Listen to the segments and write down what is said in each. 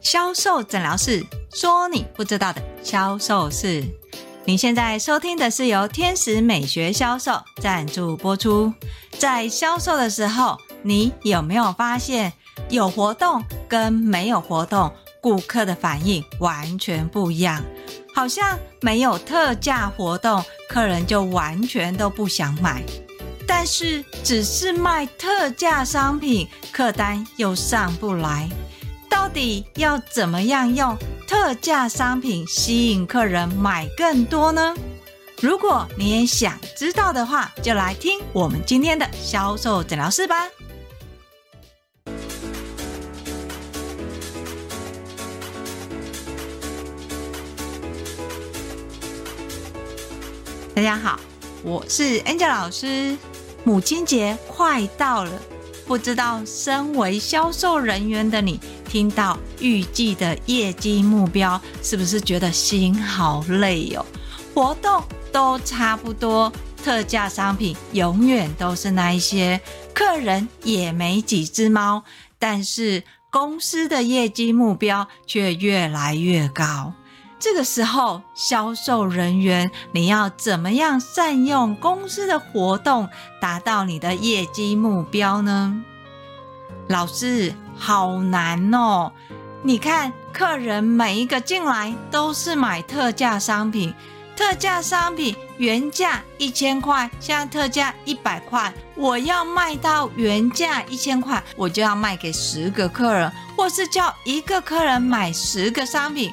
销售诊疗室说你不知道的销售事。你现在收听的是由天使美学销售赞助播出。在销售的时候，你有没有发现有活动跟没有活动，顾客的反应完全不一样？好像没有特价活动，客人就完全都不想买；但是只是卖特价商品，客单又上不来。到底要怎么样用特价商品吸引客人买更多呢？如果你也想知道的话，就来听我们今天的销售诊疗室吧。大家好，我是 Angel 老师。母亲节快到了，不知道身为销售人员的你，听到预计的业绩目标，是不是觉得心好累哦？活动都差不多，特价商品永远都是那一些，客人也没几只猫，但是公司的业绩目标却越来越高。这个时候，销售人员，你要怎么样善用公司的活动，达到你的业绩目标呢？老师，好难哦！你看，客人每一个进来都是买特价商品，特价商品原价一千块，现在特价一百块，我要卖到原价一千块，我就要卖给十个客人，或是叫一个客人买十个商品。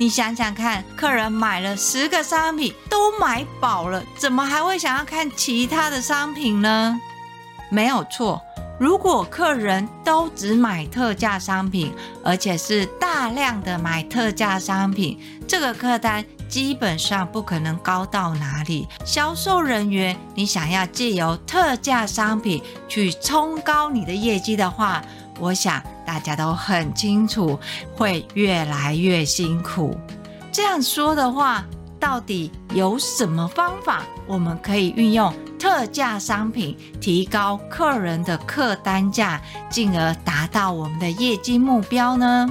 你想想看，客人买了十个商品都买饱了，怎么还会想要看其他的商品呢？没有错，如果客人都只买特价商品，而且是大量的买特价商品，这个客单基本上不可能高到哪里。销售人员，你想要借由特价商品去冲高你的业绩的话，我想大家都很清楚，会越来越辛苦。这样说的话，到底有什么方法我们可以运用特价商品提高客人的客单价，进而达到我们的业绩目标呢？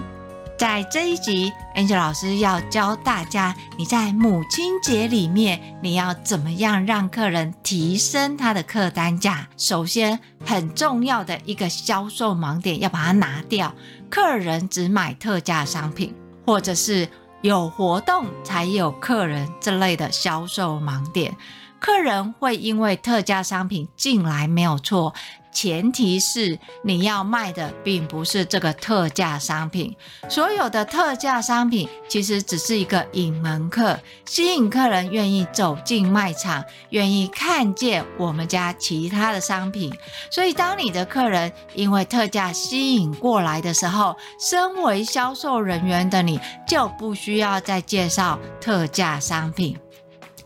在这一集，Angel 老师要教大家，你在母亲节里面，你要怎么样让客人提升他的客单价？首先，很重要的一个销售盲点要把它拿掉，客人只买特价商品，或者是有活动才有客人这类的销售盲点。客人会因为特价商品进来没有错。前提是你要卖的并不是这个特价商品，所有的特价商品其实只是一个引门客，吸引客人愿意走进卖场，愿意看见我们家其他的商品。所以，当你的客人因为特价吸引过来的时候，身为销售人员的你就不需要再介绍特价商品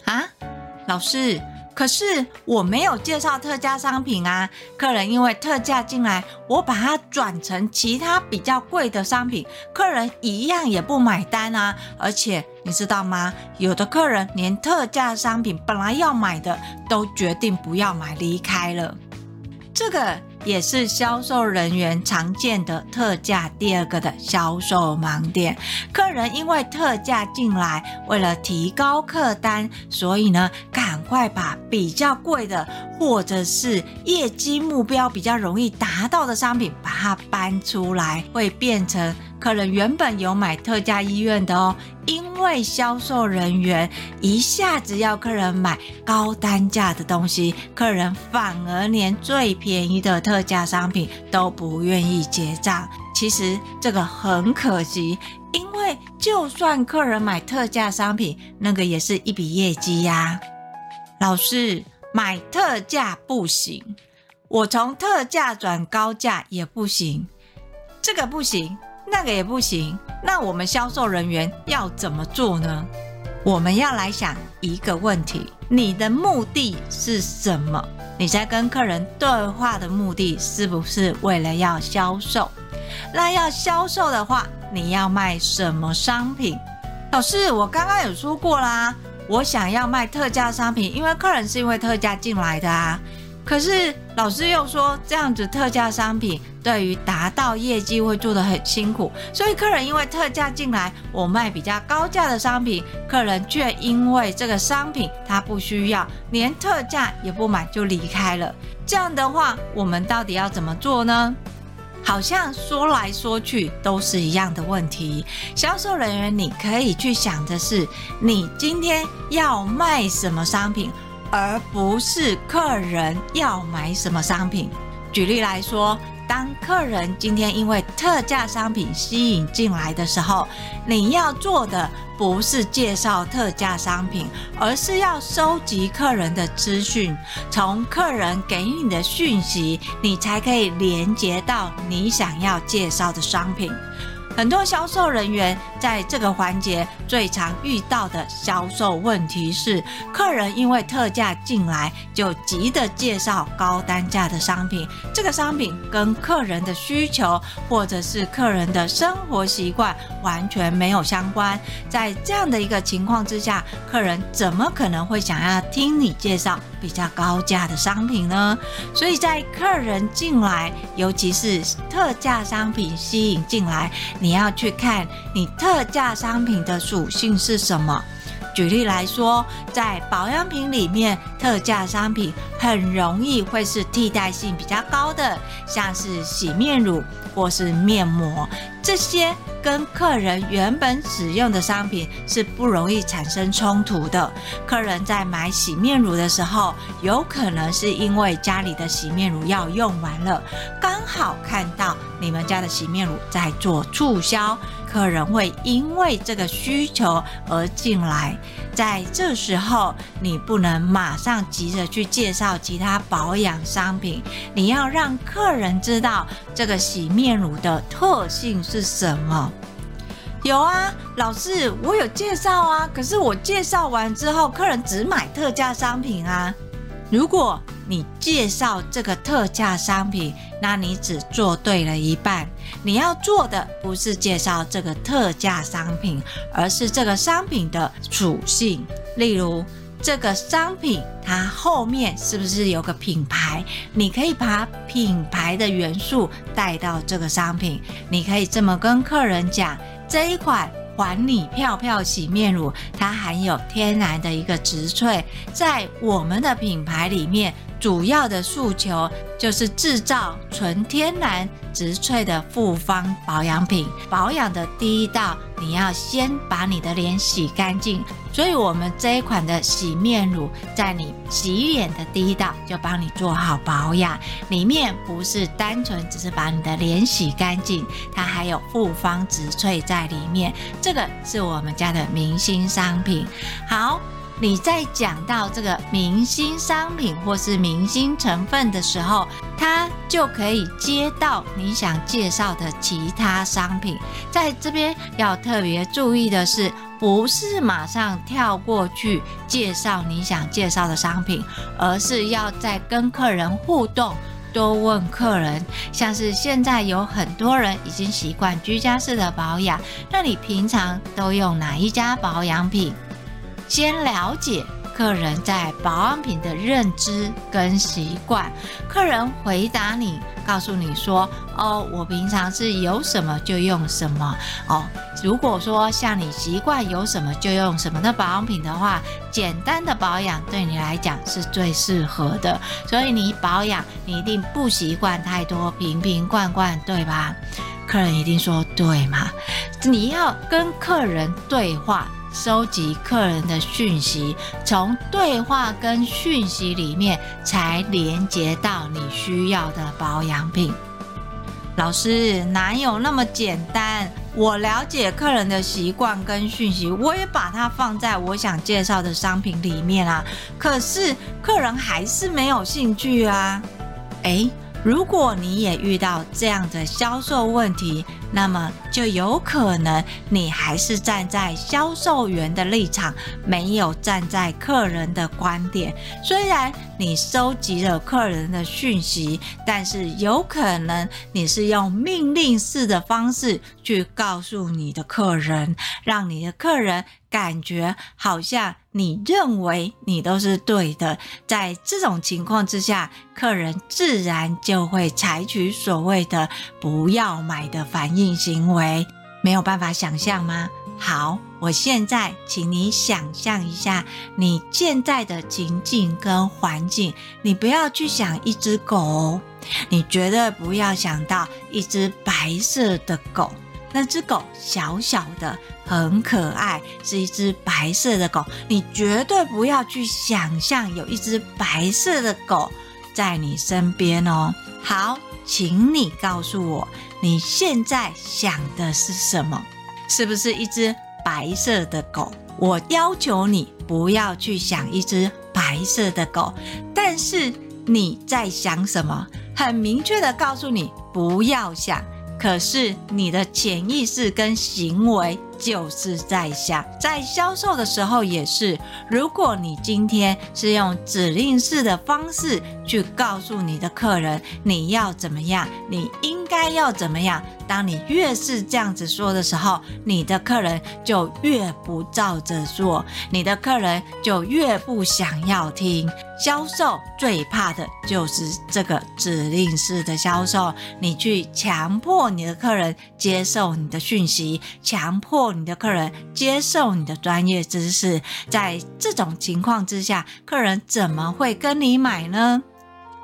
啊，老师。可是我没有介绍特价商品啊，客人因为特价进来，我把它转成其他比较贵的商品，客人一样也不买单啊。而且你知道吗？有的客人连特价商品本来要买的都决定不要买，离开了。这个也是销售人员常见的特价第二个的销售盲点。客人因为特价进来，为了提高客单，所以呢，赶快把比较贵的或者是业绩目标比较容易达到的商品把它搬出来，会变成。客人原本有买特价医院的哦，因为销售人员一下子要客人买高单价的东西，客人反而连最便宜的特价商品都不愿意结账。其实这个很可惜，因为就算客人买特价商品，那个也是一笔业绩呀。老师，买特价不行，我从特价转高价也不行，这个不行。那个也不行，那我们销售人员要怎么做呢？我们要来想一个问题：你的目的是什么？你在跟客人对话的目的是不是为了要销售？那要销售的话，你要卖什么商品？老师，我刚刚有说过啦，我想要卖特价商品，因为客人是因为特价进来的啊。可是老师又说，这样子特价商品对于达到业绩会做得很辛苦，所以客人因为特价进来，我卖比较高价的商品，客人却因为这个商品他不需要，连特价也不买就离开了。这样的话，我们到底要怎么做呢？好像说来说去都是一样的问题。销售人员，你可以去想的是，你今天要卖什么商品。而不是客人要买什么商品。举例来说，当客人今天因为特价商品吸引进来的时候，你要做的不是介绍特价商品，而是要收集客人的资讯，从客人给你的讯息，你才可以连接到你想要介绍的商品。很多销售人员在这个环节最常遇到的销售问题是，客人因为特价进来就急着介绍高单价的商品，这个商品跟客人的需求或者是客人的生活习惯完全没有相关。在这样的一个情况之下，客人怎么可能会想要听你介绍比较高价的商品呢？所以在客人进来，尤其是特价商品吸引进来。你你要去看你特价商品的属性是什么？举例来说，在保养品里面，特价商品很容易会是替代性比较高的，像是洗面乳或是面膜，这些跟客人原本使用的商品是不容易产生冲突的。客人在买洗面乳的时候，有可能是因为家里的洗面乳要用完了，刚好看到你们家的洗面乳在做促销。客人会因为这个需求而进来，在这时候你不能马上急着去介绍其他保养商品，你要让客人知道这个洗面乳的特性是什么。有啊，老师，我有介绍啊，可是我介绍完之后，客人只买特价商品啊。如果你介绍这个特价商品，那你只做对了一半。你要做的不是介绍这个特价商品，而是这个商品的属性。例如，这个商品它后面是不是有个品牌？你可以把品牌的元素带到这个商品。你可以这么跟客人讲：这一款。还你漂漂洗面乳，它含有天然的一个植萃，在我们的品牌里面，主要的诉求就是制造纯天然植萃的复方保养品。保养的第一道，你要先把你的脸洗干净。所以，我们这一款的洗面乳，在你洗脸的第一道就帮你做好保养。里面不是单纯只是把你的脸洗干净，它还有复方植萃在里面。这个是我们家的明星商品。好。你在讲到这个明星商品或是明星成分的时候，它就可以接到你想介绍的其他商品。在这边要特别注意的是，不是马上跳过去介绍你想介绍的商品，而是要在跟客人互动，多问客人。像是现在有很多人已经习惯居家式的保养，那你平常都用哪一家保养品？先了解客人在保养品的认知跟习惯。客人回答你，告诉你说：“哦，我平常是有什么就用什么。”哦，如果说像你习惯有什么就用什么的保养品的话，简单的保养对你来讲是最适合的。所以你保养，你一定不习惯太多瓶瓶罐罐，对吧？客人一定说对嘛？你要跟客人对话。收集客人的讯息，从对话跟讯息里面才连接到你需要的保养品。老师，哪有那么简单？我了解客人的习惯跟讯息，我也把它放在我想介绍的商品里面啊。可是客人还是没有兴趣啊。诶，如果你也遇到这样的销售问题，那么就有可能你还是站在销售员的立场，没有站在客人的观点。虽然你收集了客人的讯息，但是有可能你是用命令式的方式去告诉你的客人，让你的客人感觉好像你认为你都是对的。在这种情况之下，客人自然就会采取所谓的“不要买”的反应行为。没有办法想象吗？好，我现在请你想象一下你现在的情境跟环境。你不要去想一只狗，你绝对不要想到一只白色的狗。那只狗小小的，很可爱，是一只白色的狗。你绝对不要去想象有一只白色的狗在你身边哦。好，请你告诉我，你现在想的是什么？是不是一只白色的狗？我要求你不要去想一只白色的狗，但是你在想什么？很明确的告诉你不要想，可是你的潜意识跟行为。就是在想，在销售的时候也是。如果你今天是用指令式的方式去告诉你的客人你要怎么样，你应该要怎么样，当你越是这样子说的时候，你的客人就越不照着做，你的客人就越不想要听。销售最怕的就是这个指令式的销售，你去强迫你的客人接受你的讯息，强迫。你的客人接受你的专业知识，在这种情况之下，客人怎么会跟你买呢？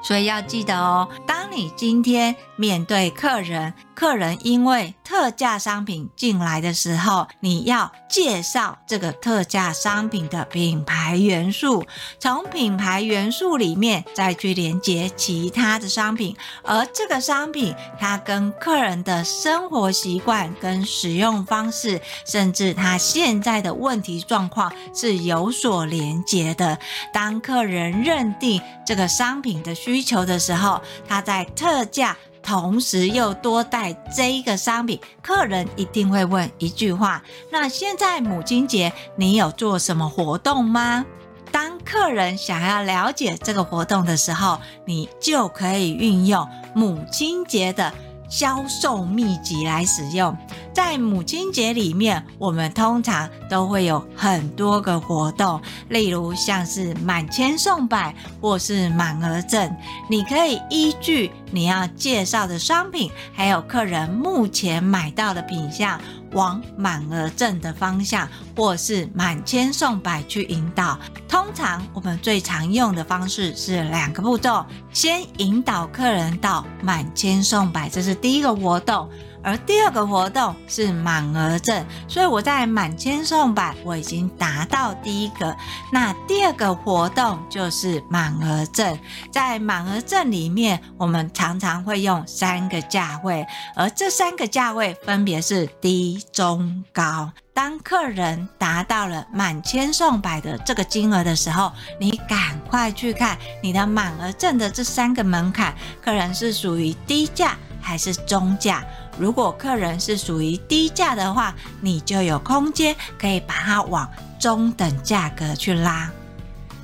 所以要记得哦，当你今天面对客人，客人因为特价商品进来的时候，你要介绍这个特价商品的品牌元素，从品牌元素里面再去连接其他的商品，而这个商品它跟客人的生活习惯、跟使用方式，甚至他现在的问题状况是有所连接的。当客人认定这个商品的需求的时候，他在特价。同时又多带这一个商品，客人一定会问一句话：那现在母亲节你有做什么活动吗？当客人想要了解这个活动的时候，你就可以运用母亲节的销售秘籍来使用。在母亲节里面，我们通常都会有很多个活动，例如像是满千送百或是满额赠。你可以依据你要介绍的商品，还有客人目前买到的品项，往满额赠的方向，或是满千送百去引导。通常我们最常用的方式是两个步骤：先引导客人到满千送百，这是第一个活动。而第二个活动是满额赠，所以我在满千送百，我已经达到第一个。那第二个活动就是满额赠，在满额赠里面，我们常常会用三个价位，而这三个价位分别是低、中、高。当客人达到了满千送百的这个金额的时候，你赶快去看你的满额赠的这三个门槛，客人是属于低价还是中价？如果客人是属于低价的话，你就有空间可以把它往中等价格去拉。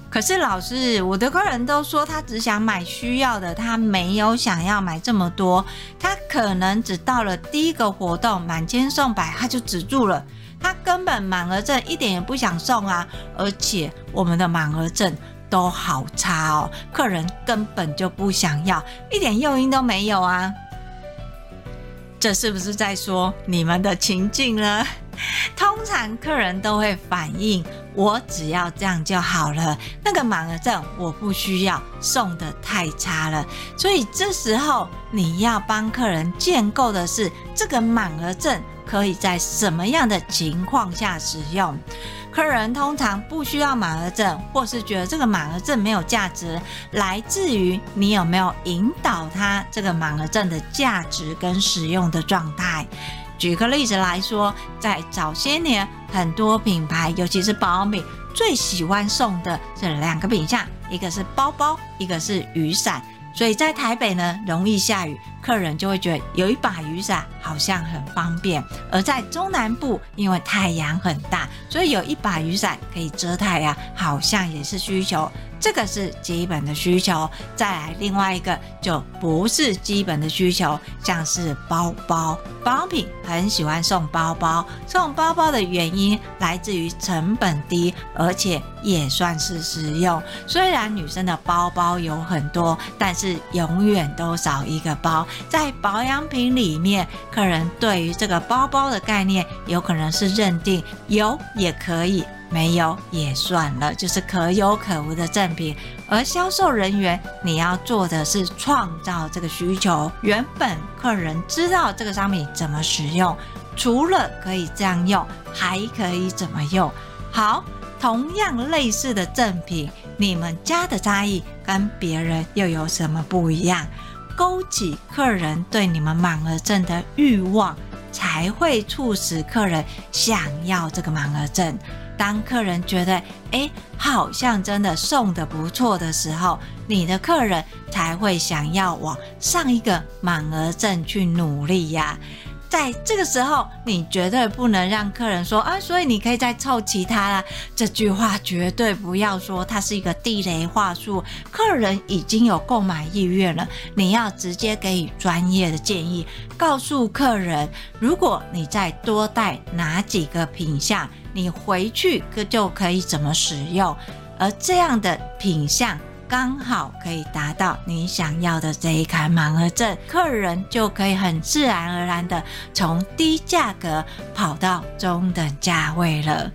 可是老师，我的客人都说他只想买需要的，他没有想要买这么多，他可能只到了第一个活动满千送百，他就止住了，他根本满额赠一点也不想送啊，而且我们的满额赠都好差哦，客人根本就不想要，一点诱因都没有啊。这是不是在说你们的情境呢？通常客人都会反映，我只要这样就好了。那个满额赠我不需要，送得太差了。所以这时候你要帮客人建构的是这个满额赠可以在什么样的情况下使用。客人通常不需要满额赠，或是觉得这个满额赠没有价值，来自于你有没有引导他这个满额赠的价值跟使用的状态。举个例子来说，在早些年，很多品牌，尤其是保养，最喜欢送的是两个品项，一个是包包，一个是雨伞。所以在台北呢，容易下雨，客人就会觉得有一把雨伞好像很方便；而在中南部，因为太阳很大，所以有一把雨伞可以遮太阳，好像也是需求。这个是基本的需求，再来另外一个就不是基本的需求，像是包包，保养品很喜欢送包包，送包包的原因来自于成本低，而且也算是实用。虽然女生的包包有很多，但是永远都少一个包。在保养品里面，客人对于这个包包的概念，有可能是认定有也可以。没有也算了，就是可有可无的赠品。而销售人员，你要做的是创造这个需求。原本客人知道这个商品怎么使用，除了可以这样用，还可以怎么用？好，同样类似的赠品，你们家的差异跟别人又有什么不一样？勾起客人对你们满额赠的欲望，才会促使客人想要这个满额赠。当客人觉得，哎，好像真的送的不错的时候，你的客人才会想要往上一个满额赠去努力呀。在这个时候，你绝对不能让客人说啊，所以你可以再凑其他啦。这句话绝对不要说，它是一个地雷话术。客人已经有购买意愿了，你要直接给予专业的建议，告诉客人，如果你再多带哪几个品项，你回去可就可以怎么使用，而这样的品项。刚好可以达到你想要的这一款满额证，客人就可以很自然而然的从低价格跑到中等价位了。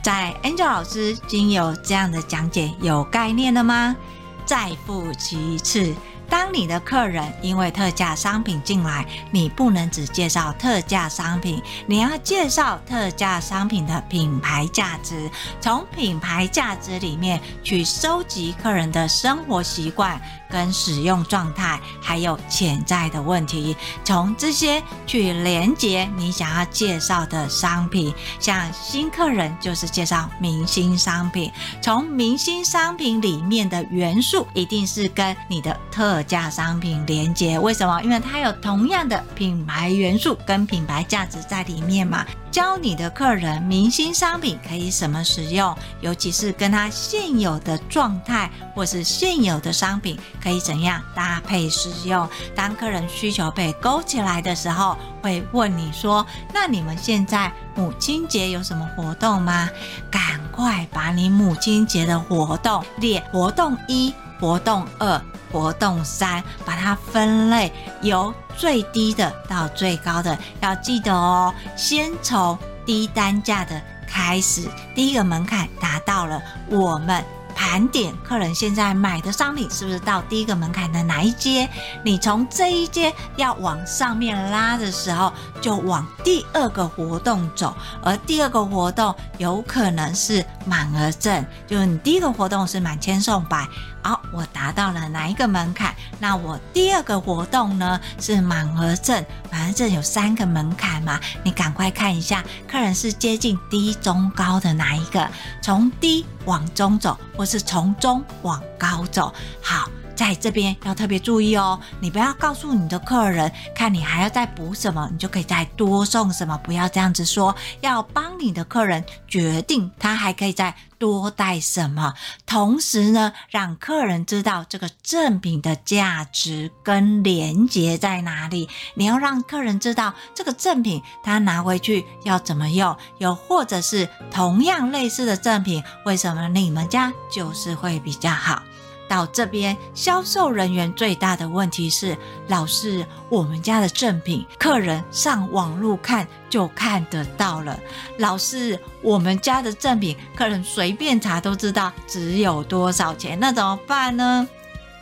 在 Angel 老师经有这样的讲解，有概念了吗？再复习一次。当你的客人因为特价商品进来，你不能只介绍特价商品，你要介绍特价商品的品牌价值，从品牌价值里面去收集客人的生活习惯。跟使用状态，还有潜在的问题，从这些去连接你想要介绍的商品。像新客人就是介绍明星商品，从明星商品里面的元素一定是跟你的特特价商品连接。为什么？因为它有同样的品牌元素跟品牌价值在里面嘛。教你的客人明星商品可以什么使用，尤其是跟他现有的状态或是现有的商品可以怎样搭配使用。当客人需求被勾起来的时候，会问你说：“那你们现在母亲节有什么活动吗？”赶快把你母亲节的活动列活动一、活动二。活动三，把它分类，由最低的到最高的，要记得哦。先从低单价的开始，第一个门槛达到了，我们。盘点客人现在买的商品是不是到第一个门槛的哪一阶？你从这一阶要往上面拉的时候，就往第二个活动走，而第二个活动有可能是满额赠，就是你第一个活动是满千送百，好，我达到了哪一个门槛？那我第二个活动呢是满额赠，满额赠有三个门槛嘛，你赶快看一下，客人是接近低、中、高的哪一个？从低往中走，或是从中往高走。好，在这边要特别注意哦，你不要告诉你的客人，看你还要再补什么，你就可以再多送什么，不要这样子说，要帮你的客人决定他还可以再多带什么，同时呢，让客人知道这个赠品的价值跟连结在哪里。你要让客人知道这个赠品他拿回去要怎么用，又或者是同样类似的赠品，为什么你们家就是会比较好？到这边，销售人员最大的问题是，老师，我们家的赠品，客人上网路看就看得到了。老师，我们家的赠品，客人随便查都知道只有多少钱，那怎么办呢？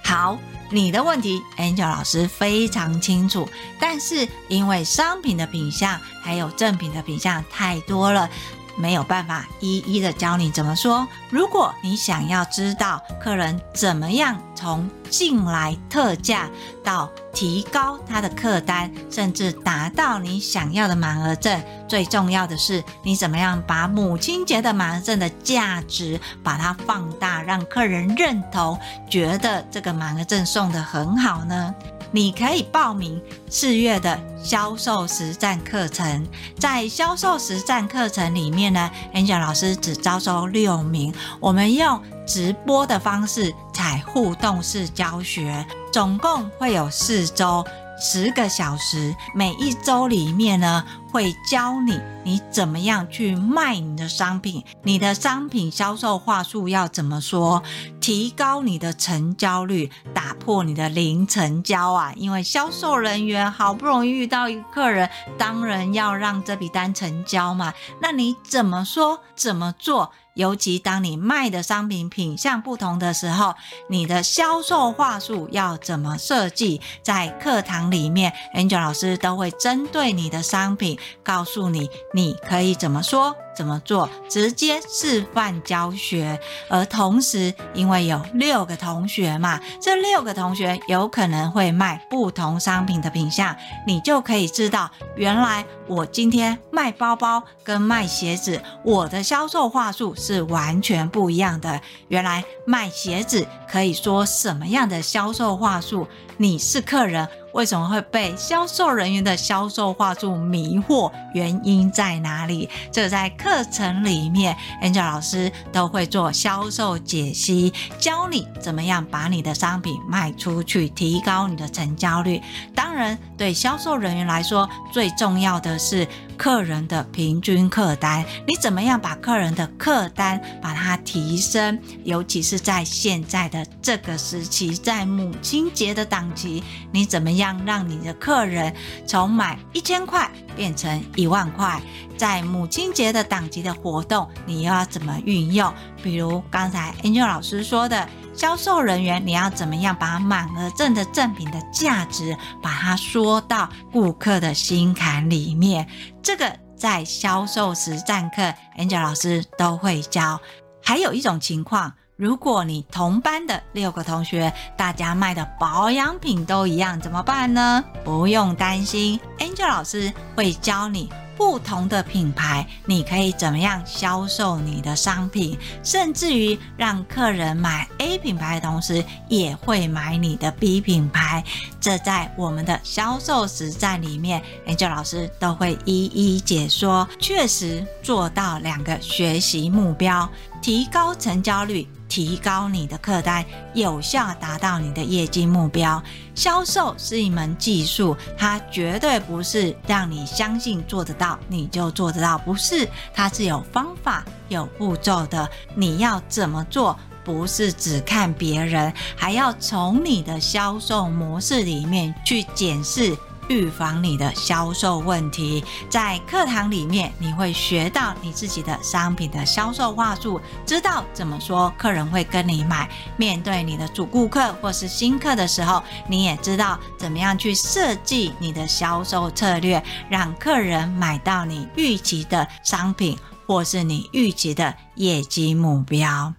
好，你的问题，Angel 老师非常清楚，但是因为商品的品相还有正品的品相太多了。没有办法一一的教你怎么说。如果你想要知道客人怎么样从进来特价到提高他的客单，甚至达到你想要的满额赠，最重要的是你怎么样把母亲节的满额赠的价值把它放大，让客人认同，觉得这个满额赠送得很好呢？你可以报名四月的销售实战课程，在销售实战课程里面呢，Angel 老师只招收六名，我们用直播的方式采互动式教学，总共会有四周。十个小时，每一周里面呢，会教你你怎么样去卖你的商品，你的商品销售话术要怎么说，提高你的成交率，打破你的零成交啊！因为销售人员好不容易遇到一个客人，当然要让这笔单成交嘛。那你怎么说，怎么做？尤其当你卖的商品品相不同的时候，你的销售话术要怎么设计？在课堂里面，Angel 老师都会针对你的商品，告诉你你可以怎么说。怎么做？直接示范教学，而同时，因为有六个同学嘛，这六个同学有可能会卖不同商品的品相，你就可以知道，原来我今天卖包包跟卖鞋子，我的销售话术是完全不一样的。原来卖鞋子可以说什么样的销售话术？你是客人。为什么会被销售人员的销售话术迷惑？原因在哪里？这在课程里面，Angel 老师都会做销售解析，教你怎么样把你的商品卖出去，提高你的成交率。当然，对销售人员来说，最重要的是。客人的平均客单，你怎么样把客人的客单把它提升？尤其是在现在的这个时期，在母亲节的档期，你怎么样让你的客人从买一千块变成一万块？在母亲节的档期的活动，你又要怎么运用？比如刚才 Angel 老师说的。销售人员，你要怎么样把满额赠的赠品的价值，把它说到顾客的心坎里面？这个在销售实战课，Angel 老师都会教。还有一种情况，如果你同班的六个同学，大家卖的保养品都一样，怎么办呢？不用担心，Angel 老师会教你。不同的品牌，你可以怎么样销售你的商品，甚至于让客人买 A 品牌的同时，也会买你的 B 品牌。这在我们的销售实战里面，Angel 老师都会一一解说。确实做到两个学习目标，提高成交率。提高你的客单，有效达到你的业绩目标。销售是一门技术，它绝对不是让你相信做得到你就做得到，不是，它是有方法、有步骤的。你要怎么做？不是只看别人，还要从你的销售模式里面去检视。预防你的销售问题，在课堂里面你会学到你自己的商品的销售话术，知道怎么说客人会跟你买。面对你的主顾客或是新客的时候，你也知道怎么样去设计你的销售策略，让客人买到你预期的商品或是你预期的业绩目标。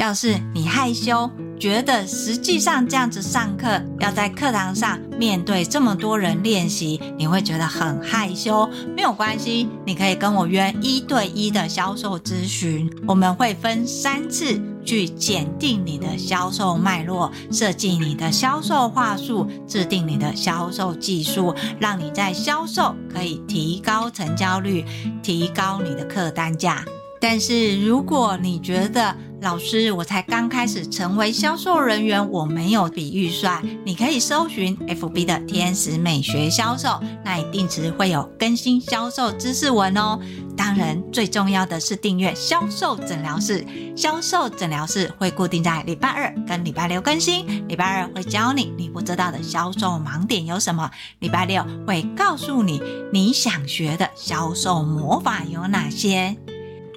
要是你害羞，觉得实际上这样子上课，要在课堂上面对这么多人练习，你会觉得很害羞。没有关系，你可以跟我约一对一的销售咨询，我们会分三次去检定你的销售脉络，设计你的销售话术，制定你的销售技术，让你在销售可以提高成交率，提高你的客单价。但是如果你觉得，老师，我才刚开始成为销售人员，我没有比预算。你可以搜寻 FB 的天使美学销售，那一定时会有更新销售知识文哦。当然，最重要的是订阅销售诊疗室。销售诊疗室会固定在礼拜二跟礼拜六更新。礼拜二会教你你不知道的销售盲点有什么，礼拜六会告诉你你想学的销售魔法有哪些。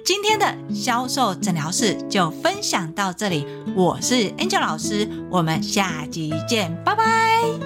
今天的销售诊疗室就分享到这里，我是 Angel 老师，我们下集见，拜拜。